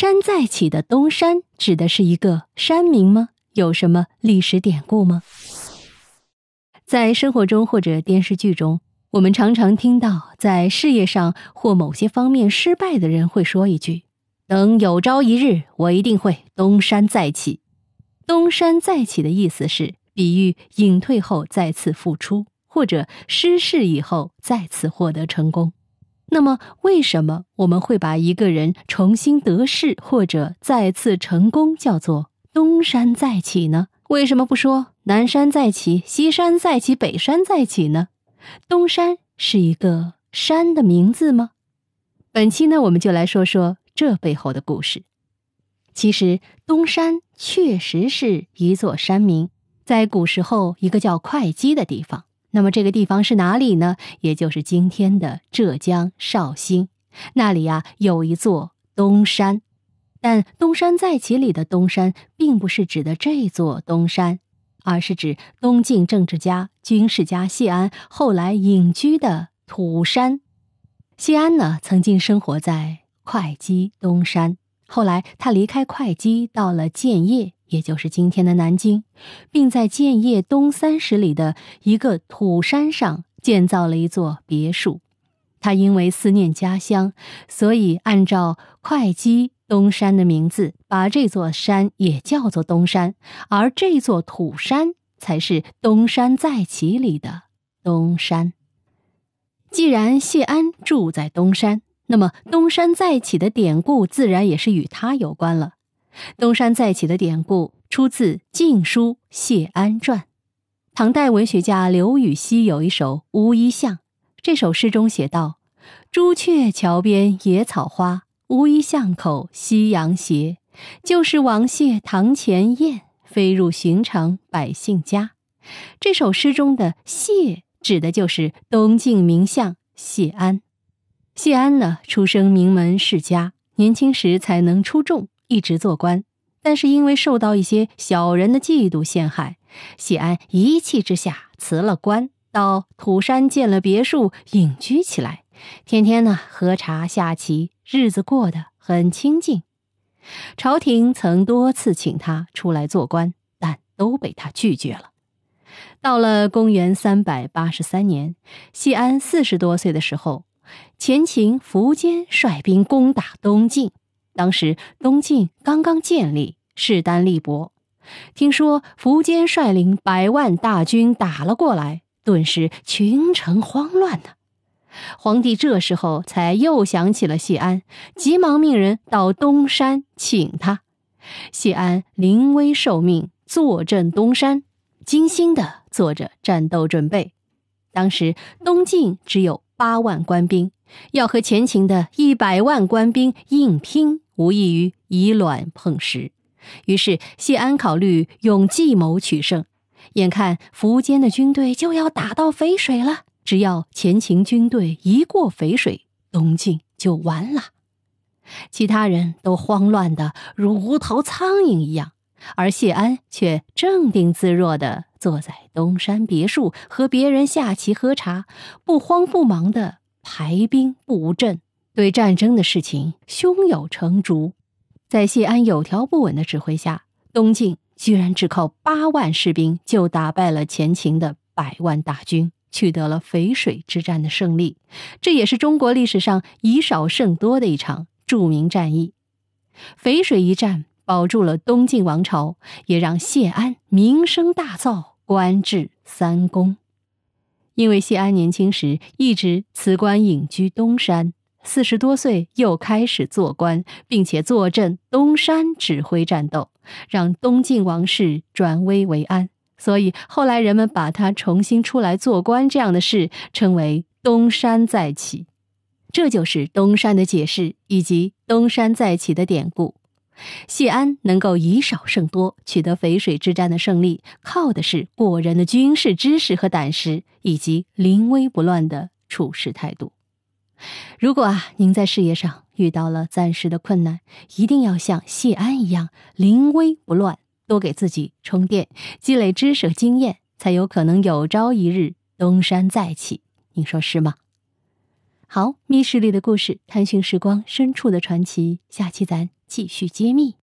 山再起的东山指的是一个山名吗？有什么历史典故吗？在生活中或者电视剧中，我们常常听到，在事业上或某些方面失败的人会说一句：“等有朝一日，我一定会东山再起。”东山再起的意思是比喻隐退后再次复出，或者失势以后再次获得成功。那么，为什么我们会把一个人重新得势或者再次成功叫做东山再起呢？为什么不说南山再起、西山再起、北山再起呢？东山是一个山的名字吗？本期呢，我们就来说说这背后的故事。其实，东山确实是一座山名，在古时候一个叫会稽的地方。那么这个地方是哪里呢？也就是今天的浙江绍兴，那里呀有一座东山，但东山再起里的东山，并不是指的这座东山，而是指东晋政治家、军事家谢安后来隐居的土山。谢安呢，曾经生活在会稽东山，后来他离开会稽，到了建业。也就是今天的南京，并在建业东三十里的一个土山上建造了一座别墅。他因为思念家乡，所以按照会稽东山的名字，把这座山也叫做东山。而这座土山才是东山再起里的东山。既然谢安住在东山，那么东山再起的典故自然也是与他有关了。东山再起的典故出自《晋书·谢安传》。唐代文学家刘禹锡有一首《乌衣巷》，这首诗中写道：“朱雀桥边野草花，乌衣巷口夕阳斜。旧时王谢堂前燕，飞入寻常百姓家。”这首诗中的“谢”指的就是东晋名相谢安。谢安呢，出生名门世家，年轻时才能出众。一直做官，但是因为受到一些小人的嫉妒陷害，谢安一气之下辞了官，到土山建了别墅隐居起来，天天呢喝茶下棋，日子过得很清静。朝廷曾多次请他出来做官，但都被他拒绝了。到了公元三百八十三年，谢安四十多岁的时候，前秦苻坚率兵攻打东晋。当时东晋刚刚建立，势单力薄。听说苻坚率领百万大军打了过来，顿时群臣慌乱呢。皇帝这时候才又想起了谢安，急忙命人到东山请他。谢安临危受命，坐镇东山，精心的做着战斗准备。当时东晋只有八万官兵，要和前秦的一百万官兵硬拼。无异于以卵碰石，于是谢安考虑用计谋取胜。眼看苻坚的军队就要打到淝水了，只要前秦军队一过淝水，东晋就完了。其他人都慌乱的如无头苍蝇一样，而谢安却镇定自若的坐在东山别墅，和别人下棋喝茶，不慌不忙的排兵布阵。对战争的事情胸有成竹，在谢安有条不紊的指挥下，东晋居然只靠八万士兵就打败了前秦的百万大军，取得了淝水之战的胜利。这也是中国历史上以少胜多的一场著名战役。淝水一战保住了东晋王朝，也让谢安名声大噪，官至三公。因为谢安年轻时一直辞官隐居东山。四十多岁又开始做官，并且坐镇东山指挥战斗，让东晋王室转危为安。所以后来人们把他重新出来做官这样的事称为“东山再起”。这就是东山的解释以及东山再起的典故。谢安能够以少胜多，取得淝水之战的胜利，靠的是过人的军事知识和胆识，以及临危不乱的处事态度。如果啊，您在事业上遇到了暂时的困难，一定要像谢安一样临危不乱，多给自己充电，积累知识和经验，才有可能有朝一日东山再起。你说是吗？好，密室里的故事，探寻时光深处的传奇，下期咱继续揭秘。